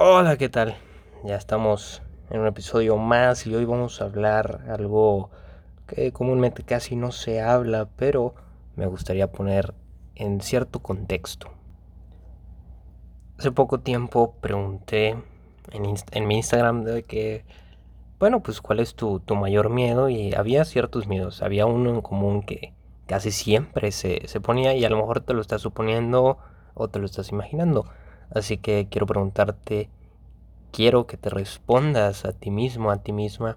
Hola, ¿qué tal? Ya estamos en un episodio más y hoy vamos a hablar algo que comúnmente casi no se habla, pero me gustaría poner en cierto contexto. Hace poco tiempo pregunté en, mi Instagram de que, bueno, pues cuál es tu, mayor miedo y había ciertos miedos. Había uno en común que casi siempre se, se ponía y a lo mejor te lo estás suponiendo o te lo estás imaginando. Así que quiero preguntarte, quiero que te respondas a ti mismo, a ti misma,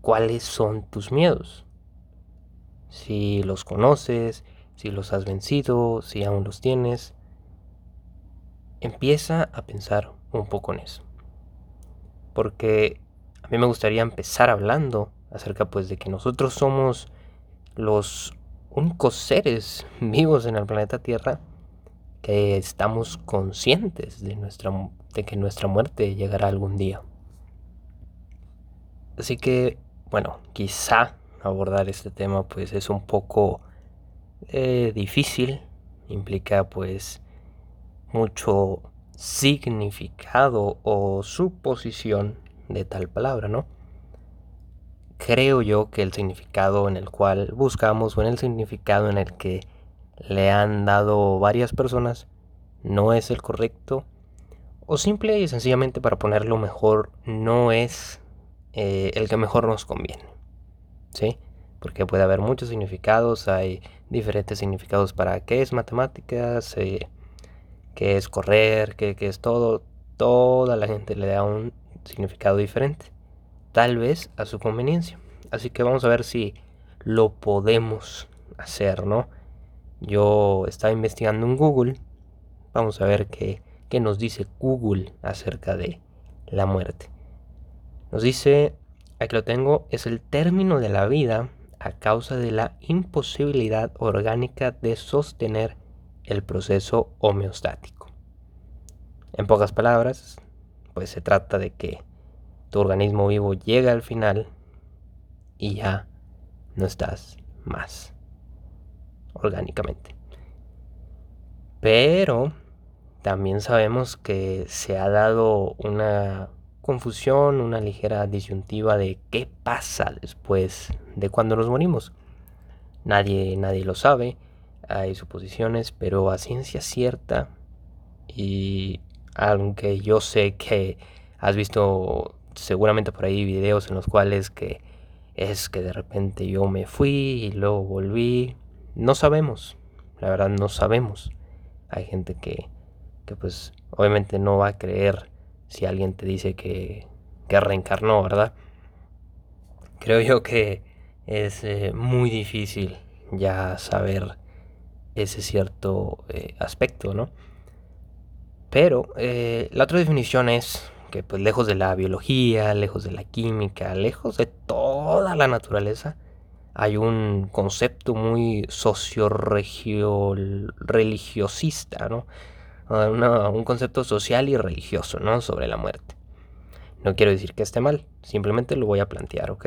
cuáles son tus miedos. Si los conoces, si los has vencido, si aún los tienes, empieza a pensar un poco en eso. Porque a mí me gustaría empezar hablando acerca pues de que nosotros somos los únicos seres vivos en el planeta Tierra que estamos conscientes de, nuestra, de que nuestra muerte llegará algún día. Así que, bueno, quizá abordar este tema pues es un poco eh, difícil, implica pues mucho significado o suposición de tal palabra, ¿no? Creo yo que el significado en el cual buscamos o en el significado en el que le han dado varias personas no es el correcto o simple y sencillamente para ponerlo mejor no es eh, el que mejor nos conviene. ¿Sí? Porque puede haber muchos significados, hay diferentes significados para qué es matemáticas, eh, qué es correr, qué, qué es todo. Toda la gente le da un significado diferente, tal vez a su conveniencia. Así que vamos a ver si lo podemos hacer, ¿no? Yo estaba investigando en Google. Vamos a ver qué, nos dice Google acerca de la muerte. Nos dice, aquí lo tengo, es el término de la vida a causa de la imposibilidad orgánica de sostener el proceso homeostático. En pocas palabras, pues se trata de que tu organismo vivo llega al final y ya no estás más orgánicamente. Pero también sabemos que se ha dado una confusión, una ligera disyuntiva de qué pasa después de cuando nos morimos. Nadie, nadie lo sabe, hay suposiciones, pero a ciencia cierta, y aunque yo sé que has visto seguramente por ahí videos en los cuales que es que de repente yo me fui y luego volví, no sabemos, la verdad no sabemos. Hay gente que, que pues obviamente no va a creer si alguien te dice que, que reencarnó, ¿verdad? Creo yo que es eh, muy difícil ya saber ese cierto eh, aspecto, ¿no? Pero eh, la otra definición es que pues lejos de la biología, lejos de la química, lejos de toda la naturaleza, hay un concepto muy socio-religiosista, ¿no? Ah, un concepto social y religioso, ¿no? Sobre la muerte. No quiero decir que esté mal, simplemente lo voy a plantear, ¿ok?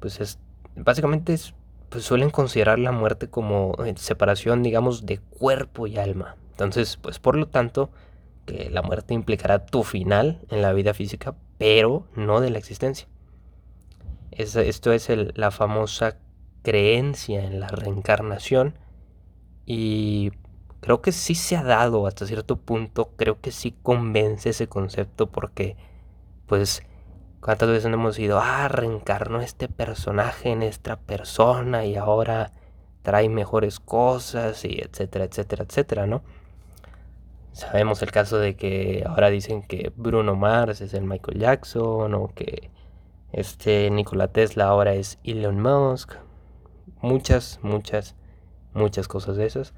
Pues es, básicamente es, pues suelen considerar la muerte como eh, separación, digamos, de cuerpo y alma. Entonces, pues por lo tanto, que la muerte implicará tu final en la vida física, pero no de la existencia. esto es la famosa creencia en la reencarnación y creo que sí se ha dado hasta cierto punto, creo que sí convence ese concepto porque pues cuántas veces no hemos ido, ah, reencarnó este personaje en esta persona y ahora trae mejores cosas y etcétera, etcétera, etcétera, ¿no? Sabemos el caso de que ahora dicen que Bruno Mars es el Michael Jackson o que este Nikola Tesla ahora es Elon Musk muchas, muchas, muchas cosas de esas.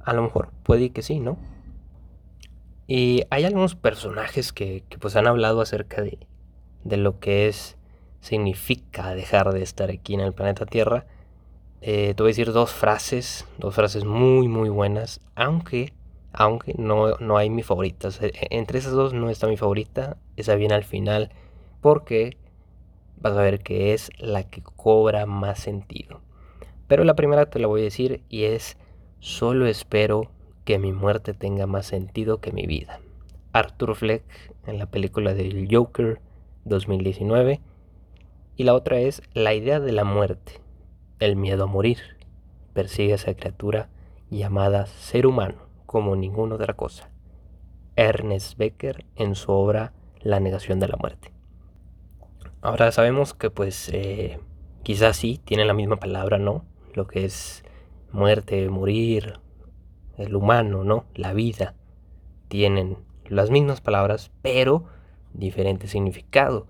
A lo mejor puede que sí, ¿no? Y hay algunos personajes que, pues han hablado acerca de, de, lo que es, significa dejar de estar aquí en el planeta Tierra. Eh, te voy a decir dos frases, dos frases muy, muy buenas, aunque, aunque no, no hay mi favorita. Entre esas dos no está mi favorita, esa viene al final, porque vas a ver que es la que cobra más sentido. Pero la primera te la voy a decir y es, solo espero que mi muerte tenga más sentido que mi vida. Arthur Fleck en la película del Joker 2019. Y la otra es la idea de la muerte, el miedo a morir. Persigue a esa criatura llamada ser humano como ninguna otra cosa. Ernest Becker en su obra La negación de la muerte. Ahora sabemos que pues eh, quizás sí tiene la misma palabra, ¿no? Lo que es muerte, morir, el humano, ¿no? La vida, tienen las mismas palabras, pero diferente significado.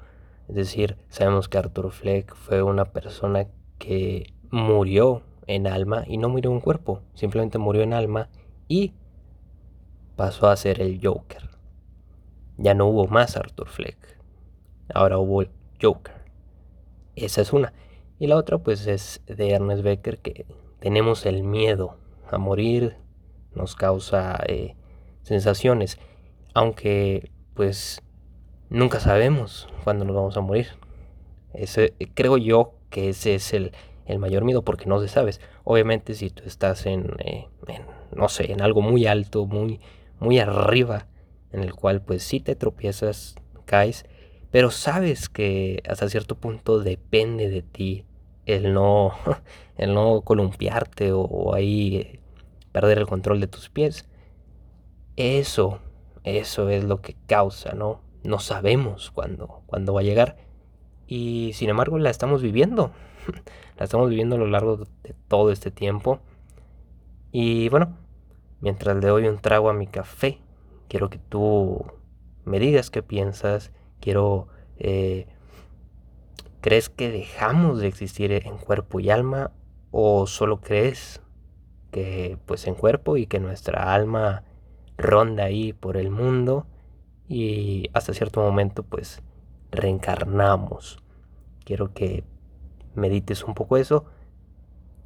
Es decir, sabemos que Arthur Fleck fue una persona que murió en alma y no murió en cuerpo, simplemente murió en alma y pasó a ser el Joker. Ya no hubo más Arthur Fleck, ahora hubo el Joker. Esa es una. Y la otra pues es de Ernest Becker que tenemos el miedo a morir, nos causa eh, sensaciones, aunque pues nunca sabemos cuándo nos vamos a morir. Ese, creo yo que ese es el, mayor miedo porque no se sabes. Obviamente si tú estás en, eh, en, no sé, en algo muy alto, muy, muy arriba, en el cual pues si te tropiezas, caes, pero sabes que hasta cierto punto depende de ti el no, el no columpiarte o, ahí eh, perder el control de tus pies. Eso, eso es lo que causa, ¿no? No sabemos cuándo, cuándo va a llegar. Y sin embargo la estamos viviendo. la estamos viviendo a lo largo de todo este tiempo. Y bueno, mientras le doy un trago a mi café, quiero que tú me digas qué piensas. Quiero eh, ¿Crees que dejamos de existir en cuerpo y alma o solo crees que pues en cuerpo y que nuestra alma ronda ahí por el mundo y hasta cierto momento pues reencarnamos? Quiero que medites un poco eso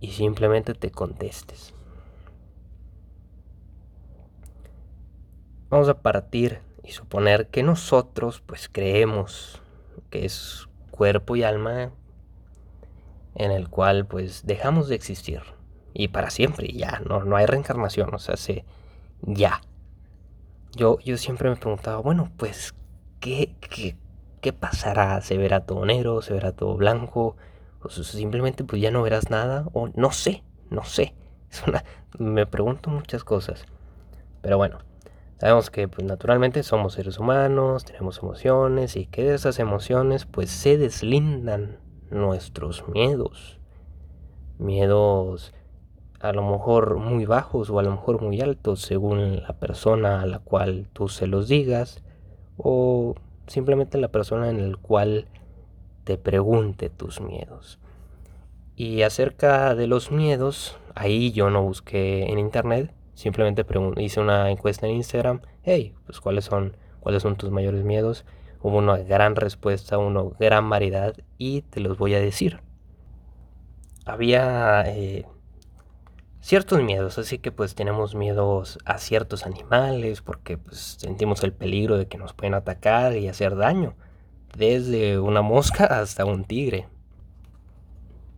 y simplemente te contestes. Vamos a partir y suponer que nosotros pues creemos que es cuerpo y alma en el cual pues dejamos de existir. Y para siempre ya no, no hay reencarnación o sea se ya. Yo, yo siempre me preguntaba bueno pues ¿qué, qué, qué pasará se verá todo negro se verá todo blanco o simplemente pues ya no verás nada o no sé no sé. Me pregunto muchas cosas. Pero bueno Sabemos que pues, naturalmente somos seres humanos, tenemos emociones y que de esas emociones pues se deslindan nuestros miedos. Miedos a lo mejor muy bajos o a lo mejor muy altos según la persona a la cual tú se los digas o simplemente la persona en la cual te pregunte tus miedos. Y acerca de los miedos, ahí yo no busqué en internet, Simplemente hice una encuesta en Instagram. Hey, pues cuáles son, cuáles son tus mayores miedos. Hubo una gran respuesta, una gran variedad y te los voy a decir. Había eh, ciertos miedos, así que pues tenemos miedos a ciertos animales porque pues sentimos el peligro de que nos pueden atacar y hacer daño, desde una mosca hasta un tigre.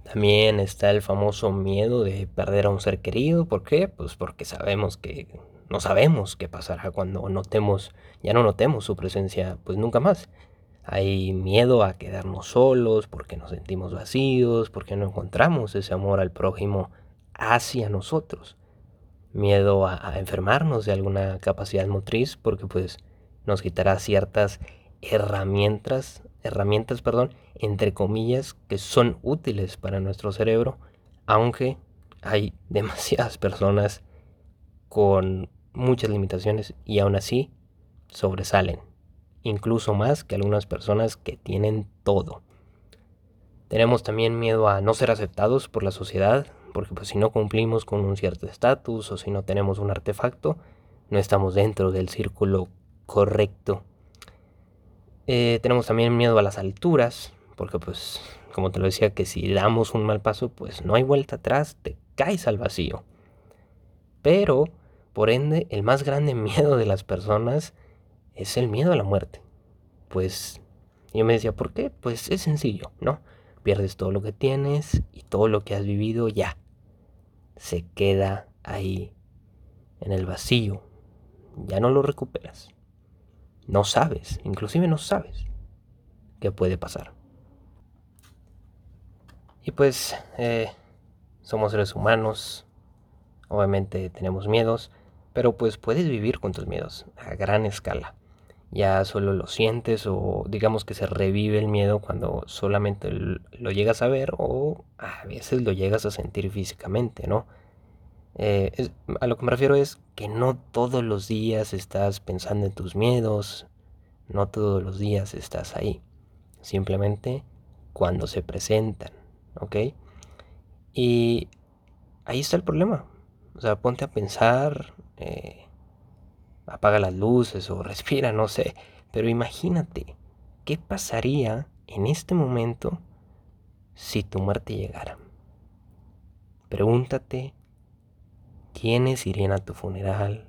También está el famoso miedo de perder a un ser querido. ¿Por qué? Pues porque sabemos que no sabemos qué pasará cuando notemos, ya no notemos su presencia, pues nunca más. Hay miedo a quedarnos solos porque nos sentimos vacíos, porque no encontramos ese amor al prójimo hacia nosotros. Miedo a, a enfermarnos de alguna capacidad motriz porque pues nos quitará ciertas herramientas, herramientas, perdón, entre comillas, que son útiles para nuestro cerebro, aunque hay demasiadas personas con muchas limitaciones y aún así sobresalen, incluso más que algunas personas que tienen todo. Tenemos también miedo a no ser aceptados por la sociedad, porque pues si no cumplimos con un cierto estatus o si no tenemos un artefacto, no estamos dentro del círculo correcto eh, tenemos también miedo a las alturas, porque pues, como te lo decía, que si damos un mal paso, pues no hay vuelta atrás, te caes al vacío. Pero, por ende, el más grande miedo de las personas es el miedo a la muerte. Pues yo me decía, ¿por qué? Pues es sencillo, ¿no? Pierdes todo lo que tienes y todo lo que has vivido ya. Se queda ahí, en el vacío. Ya no lo recuperas. No sabes, inclusive no sabes qué puede pasar. Y pues eh, somos seres humanos, obviamente tenemos miedos, pero pues puedes vivir con tus miedos a gran escala. Ya solo lo sientes o digamos que se revive el miedo cuando solamente lo llegas a ver o a veces lo llegas a sentir físicamente, ¿no? Eh, a lo que me refiero es que no todos los días estás pensando en tus miedos, no todos los días estás ahí, simplemente cuando se presentan, ¿ok? Y ahí está el problema. O sea, ponte a pensar, eh, apaga las luces o respira, no sé, pero imagínate, ¿qué pasaría en este momento si tu muerte llegara? Pregúntate ¿Quiénes irían a tu funeral?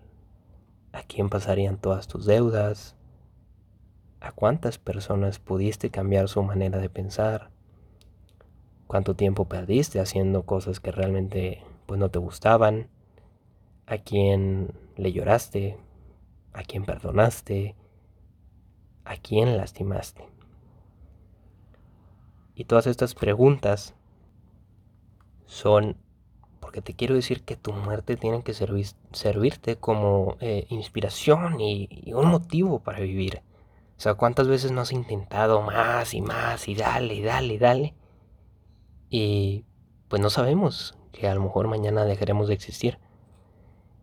¿A quién pasarían todas tus deudas? ¿A cuántas personas pudiste cambiar su manera de pensar? ¿Cuánto tiempo perdiste haciendo cosas que realmente pues no te gustaban? ¿A quién le lloraste? ¿A quién perdonaste? ¿A quién lastimaste? Y todas estas preguntas son porque te quiero decir que tu muerte tiene que servirte como eh, inspiración y, un motivo para vivir. O sea, ¿cuántas veces no has intentado más y más y dale, dale, dale? Y pues no sabemos que a lo mejor mañana dejaremos de existir.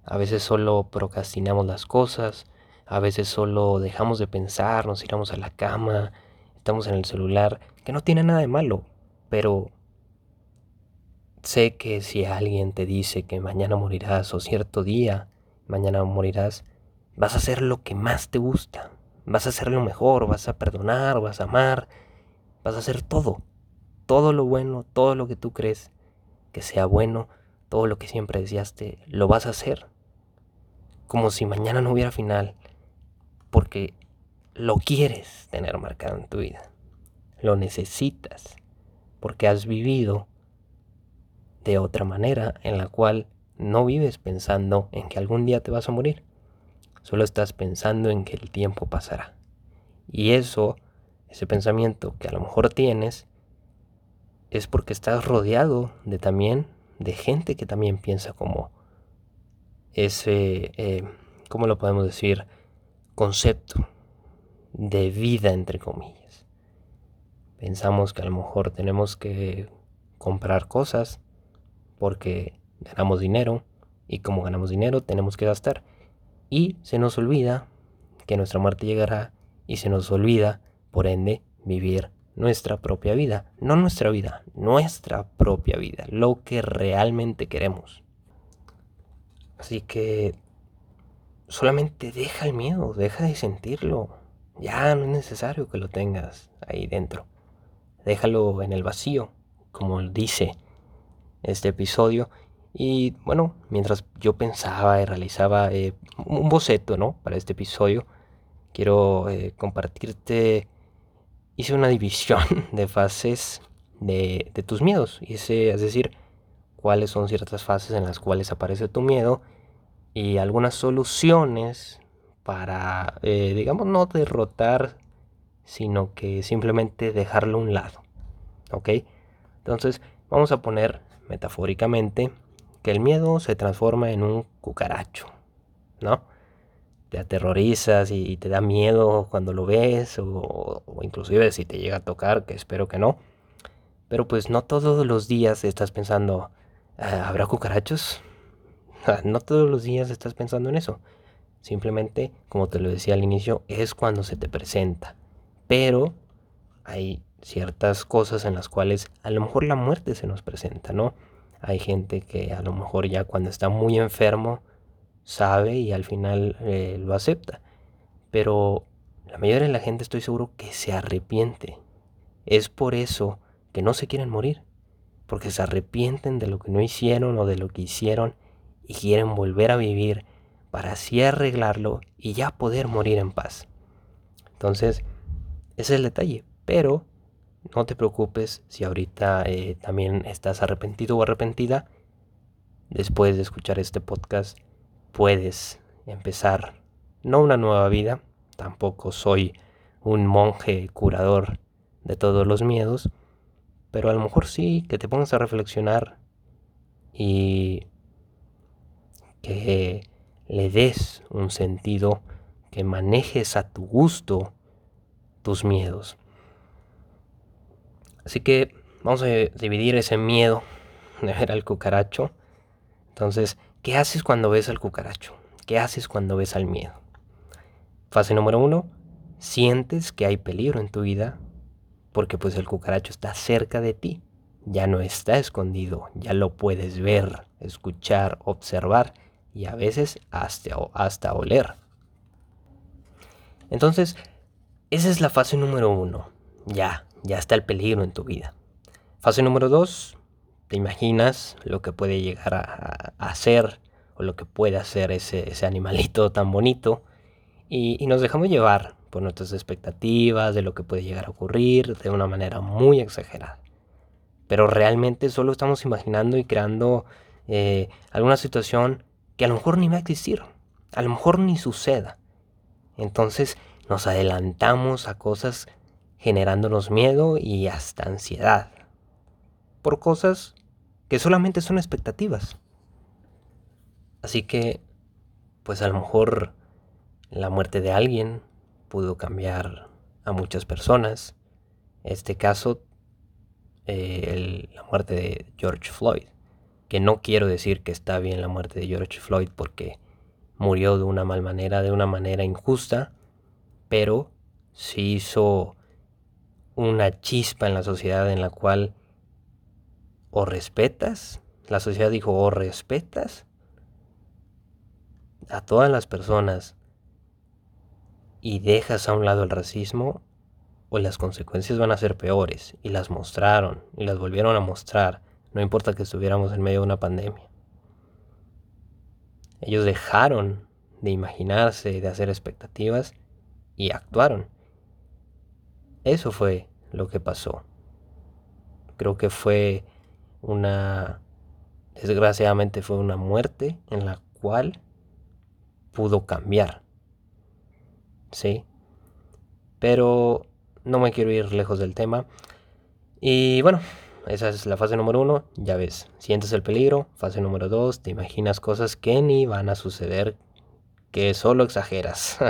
A veces solo procrastinamos las cosas, a veces solo dejamos de pensar, nos tiramos a la cama, estamos en el celular, que no tiene nada de malo, pero Sé que si alguien te dice que mañana morirás o cierto día mañana morirás, vas a hacer lo que más te gusta, vas a hacer lo mejor, vas a perdonar, vas a amar, vas a hacer todo, todo lo bueno, todo lo que tú crees que sea bueno, todo lo que siempre deseaste, lo vas a hacer. Como si mañana no hubiera final, porque lo quieres tener marcado en tu vida, lo necesitas, porque has vivido de otra manera en la cual no vives pensando en que algún día te vas a morir. Solo estás pensando en que el tiempo pasará. Y eso, ese pensamiento que a lo mejor tienes, es porque estás rodeado de también de gente que también piensa como ese, eh, ¿cómo lo podemos decir? Concepto de vida, entre comillas. Pensamos que a lo mejor tenemos que comprar cosas porque ganamos dinero y como ganamos dinero tenemos que gastar. Y se nos olvida que nuestra muerte llegará y se nos olvida, por ende, vivir nuestra propia vida. No nuestra vida, nuestra propia vida, lo que realmente queremos. Así que solamente deja el miedo, deja de sentirlo. Ya no es necesario que lo tengas ahí dentro. Déjalo en el vacío, como dice este episodio. Y bueno, mientras yo pensaba y realizaba eh, un boceto, ¿no? Para este episodio, quiero eh, compartirte, hice una división de fases de, de tus miedos. Hice, es decir, cuáles son ciertas fases en las cuales aparece tu miedo y algunas soluciones para, eh, digamos, no derrotar, sino que simplemente dejarlo a un lado. ¿Ok? Entonces, vamos a poner metafóricamente, que el miedo se transforma en un cucaracho, ¿no? Te aterrorizas y te da miedo cuando lo ves, o, inclusive si te llega a tocar, que espero que no. Pero pues no todos los días estás pensando, ah, ¿habrá cucarachos? no todos los días estás pensando en eso. Simplemente, como te lo decía al inicio, es cuando se te presenta. Pero hay ciertas cosas en las cuales a lo mejor la muerte se nos presenta, ¿no? Hay gente que a lo mejor ya cuando está muy enfermo sabe y al final eh, lo acepta. Pero la mayoría de la gente estoy seguro que se arrepiente. Es por eso que no se quieren morir. Porque se arrepienten de lo que no hicieron o de lo que hicieron y quieren volver a vivir para así arreglarlo y ya poder morir en paz. Entonces, ese es el detalle. Pero no te preocupes si ahorita eh, también estás arrepentido o arrepentida. Después de escuchar este podcast puedes empezar no una nueva vida, tampoco soy un monje curador de todos los miedos, pero a lo mejor sí que te pongas a reflexionar y que le des un sentido, que manejes a tu gusto tus miedos. Así que vamos a dividir ese miedo de ver al cucaracho. Entonces, ¿qué haces cuando ves al cucaracho? ¿Qué haces cuando ves al miedo? Fase número uno, sientes que hay peligro en tu vida porque pues el cucaracho está cerca de ti, ya no está escondido, ya lo puedes ver, escuchar, observar y a veces hasta, hasta oler. Entonces, esa es la fase número uno. Ya, ya está el peligro en tu vida. Fase número dos, te imaginas lo que puede llegar a, hacer o lo que puede hacer ese, animalito tan bonito y, y nos dejamos llevar por nuestras expectativas de lo que puede llegar a ocurrir de una manera muy exagerada. Pero realmente solo estamos imaginando y creando eh, alguna situación que a lo mejor ni va a existir, a lo mejor ni suceda. Entonces nos adelantamos a cosas generándonos miedo y hasta ansiedad por cosas que solamente son expectativas. Así que, pues a lo mejor la muerte de alguien pudo cambiar a muchas personas. Este caso, eh, la muerte de George Floyd, que no quiero decir que está bien la muerte de George Floyd porque murió de una mal manera, de una manera injusta, pero sí hizo una chispa en la sociedad en la cual o respetas, la sociedad dijo o respetas a todas las personas y dejas a un lado el racismo o las consecuencias van a ser peores y las mostraron y las volvieron a mostrar, no importa que estuviéramos en medio de una pandemia. Ellos dejaron de imaginarse, de hacer expectativas y actuaron. Eso fue lo que pasó. Creo que fue una, desgraciadamente fue una muerte en la cual pudo cambiar. ¿Sí? Pero no me quiero ir lejos del tema. Y bueno, esa es la fase número uno. Ya ves, sientes el peligro. Fase número dos, te imaginas cosas que ni van a suceder, que solo exageras.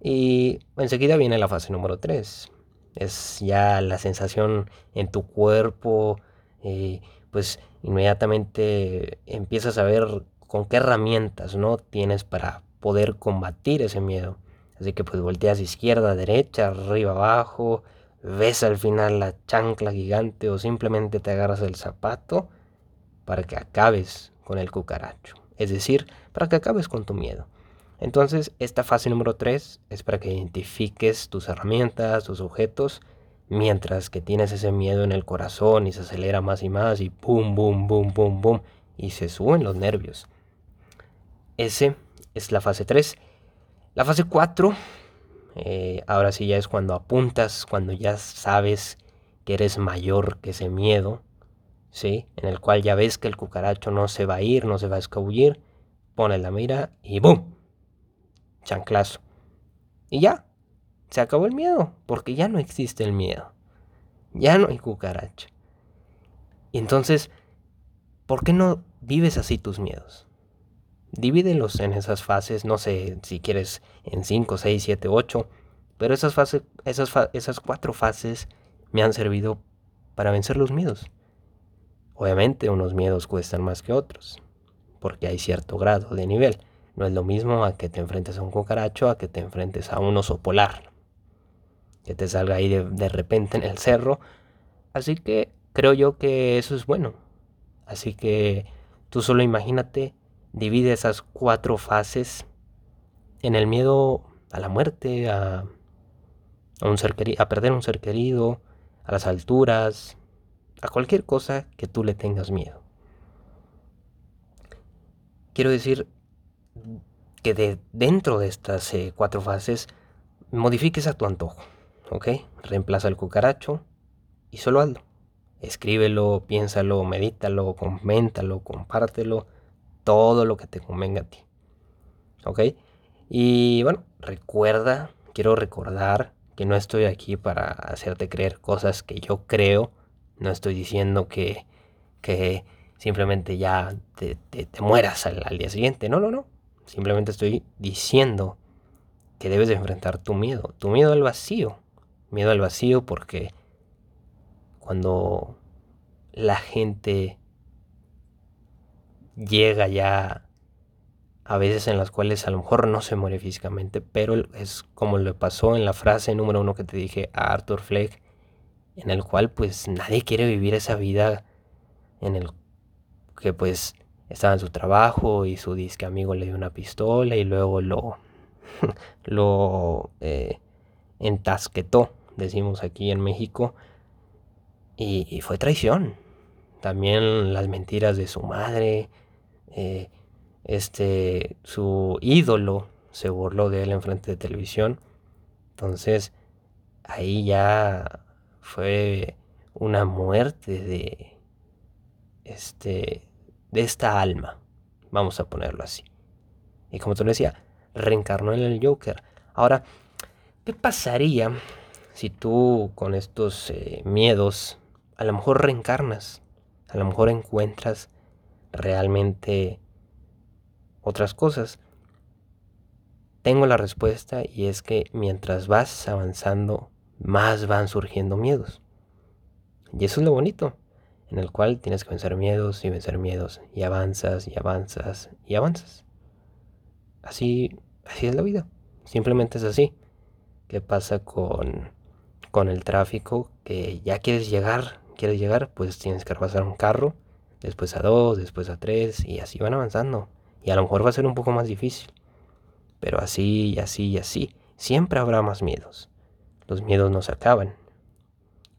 Y enseguida viene la fase número 3. Es ya la sensación en tu cuerpo, eh, pues inmediatamente empiezas a ver con qué herramientas no tienes para poder combatir ese miedo. Así que pues volteas izquierda, derecha, arriba, abajo, ves al final la chancla gigante o simplemente te agarras el zapato para que acabes con el cucaracho. Es decir, para que acabes con tu miedo. Entonces, esta fase número 3 es para que identifiques tus herramientas, tus objetos, mientras que tienes ese miedo en el corazón y se acelera más y más y pum, boom, boom, boom, boom, y se suben los nervios. Ese es la fase 3. La fase 4, eh, ahora sí ya es cuando apuntas, cuando ya sabes que eres mayor que ese miedo, ¿sí? En el cual ya ves que el cucaracho no se va a ir, no se va a escabullir, pones la mira y ¡boom! Chanclazo. Y ya, se acabó el miedo, porque ya no existe el miedo. Ya no hay cucaracha. Y entonces, ¿por qué no vives así tus miedos? Divídelos en esas fases, no sé si quieres en 5, 6, 7, 8, pero esas, fases, esas, esas cuatro fases me han servido para vencer los miedos. Obviamente unos miedos cuestan más que otros, porque hay cierto grado de nivel. No es lo mismo a que te enfrentes a un cucaracho a que te enfrentes a un oso polar. Que te salga ahí de, repente en el cerro. Así que creo yo que eso es bueno. Así que tú solo imagínate, divide esas cuatro fases en el miedo a la muerte, a, a, un ser a perder un ser querido, a las alturas, a cualquier cosa que tú le tengas miedo. Quiero decir, que de dentro de estas eh, cuatro fases modifiques a tu antojo, ¿ok? Reemplaza el cucaracho y solo hazlo. Escríbelo, piénsalo, medítalo, coméntalo, compártelo, todo lo que te convenga a ti, ¿ok? Y bueno, recuerda, quiero recordar que no estoy aquí para hacerte creer cosas que yo creo. No estoy diciendo que, que simplemente ya te, mueras al, al, día siguiente. No, no, no. Simplemente estoy diciendo que debes de enfrentar tu miedo. Tu miedo al vacío. Miedo al vacío porque cuando la gente llega ya a veces en las cuales a lo mejor no se muere físicamente, pero es como le pasó en la frase número uno que te dije a Arthur Fleck, en el cual pues nadie quiere vivir esa vida en el que pues estaba en su trabajo y su disque amigo le dio una pistola y luego lo, lo eh, entasquetó, decimos aquí en México, y, fue traición. También las mentiras de su madre, eh, este, su ídolo se burló de él en frente de televisión. Entonces, ahí ya fue una muerte de este de esta alma, vamos a ponerlo así. Y como te lo decía, reencarnó en el Joker. Ahora, ¿qué pasaría si tú con estos eh, miedos a lo mejor reencarnas? A lo mejor encuentras realmente otras cosas. Tengo la respuesta y es que mientras vas avanzando, más van surgiendo miedos. Y eso es lo bonito, en el cual tienes que vencer miedos y vencer miedos, y avanzas y avanzas y avanzas. Así, así es la vida. Simplemente es así. ¿Qué pasa con, con el tráfico? Que ya quieres llegar, quieres llegar, pues tienes que pasar un carro, después a dos, después a tres, y así van avanzando. Y a lo mejor va a ser un poco más difícil. Pero así y así y así. Siempre habrá más miedos. Los miedos no se acaban.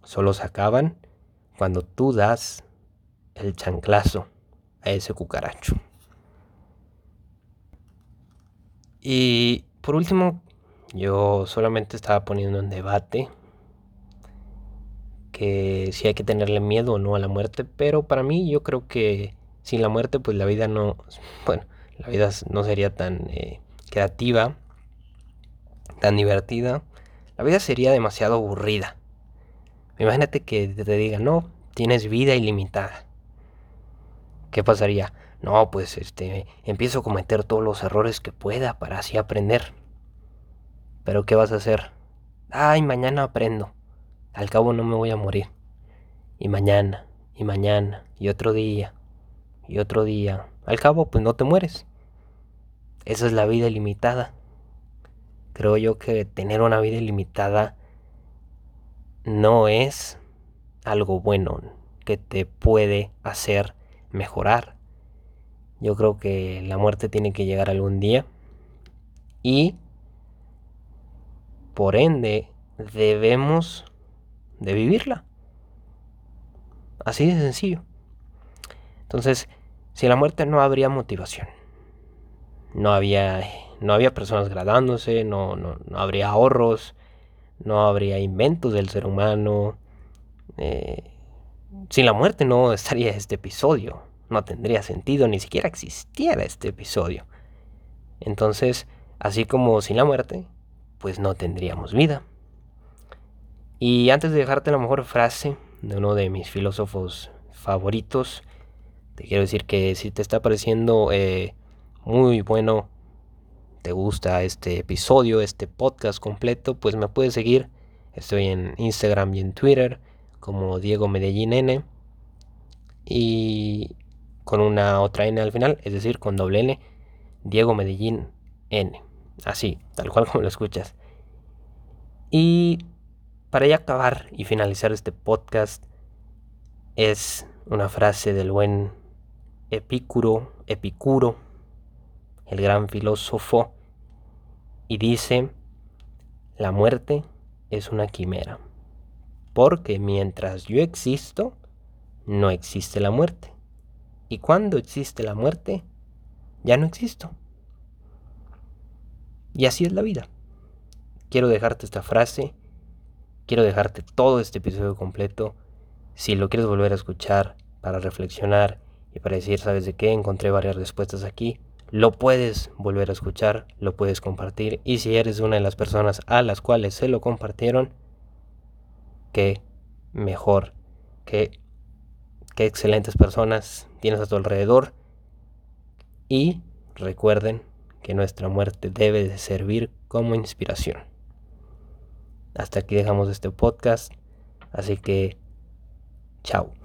Solo se acaban cuando tú das el chanclazo a ese cucaracho. Y por último, yo solamente estaba poniendo en debate que si hay que tenerle miedo o no a la muerte, pero para mí yo creo que sin la muerte pues la vida no, bueno, la vida no sería tan eh, creativa, tan divertida. La vida sería demasiado aburrida. Imagínate que te digan, no, tienes vida ilimitada. ¿Qué pasaría? No, pues este, empiezo a cometer todos los errores que pueda para así aprender. Pero ¿qué vas a hacer? Ay, mañana aprendo. Al cabo no me voy a morir. Y mañana, y mañana, y otro día, y otro día. Al cabo, pues no te mueres. Esa es la vida ilimitada. Creo yo que tener una vida ilimitada no es algo bueno que te puede hacer mejorar. Yo creo que la muerte tiene que llegar algún día y por ende debemos de vivirla. Así de sencillo. Entonces, sin la muerte no habría motivación no había, no había personas gradándose, no, no, no habría ahorros, no habría inventos del ser humano. Eh, sin la muerte no estaría este episodio, no tendría sentido, ni siquiera existiera este episodio. Entonces, así como sin la muerte, pues no tendríamos vida. Y antes de dejarte la mejor frase de uno de mis filósofos favoritos, te quiero decir que si te está pareciendo eh, muy bueno, te gusta este episodio, este podcast completo, pues me puedes seguir. Estoy en Instagram y en Twitter como Diego Medellín N. Y con una otra N al final, es decir, con doble N, Diego Medellín N. Así, tal cual como lo escuchas. Y para ya acabar y finalizar este podcast, es una frase del buen Epicuro, Epicuro, el gran filósofo, y dice, la muerte es una quimera, porque mientras yo existo, no existe la muerte. Y cuando existe la muerte, ya no existo. Y así es la vida. Quiero dejarte esta frase, quiero dejarte todo este episodio completo. Si lo quieres volver a escuchar para reflexionar y para decir, ¿sabes de qué? Encontré varias respuestas aquí lo puedes volver a escuchar, lo puedes compartir y si eres una de las personas a las cuales se lo compartieron, qué mejor, qué, qué excelentes personas tienes a tu alrededor y recuerden que nuestra muerte debe de servir como inspiración. Hasta aquí dejamos este podcast, así que chao.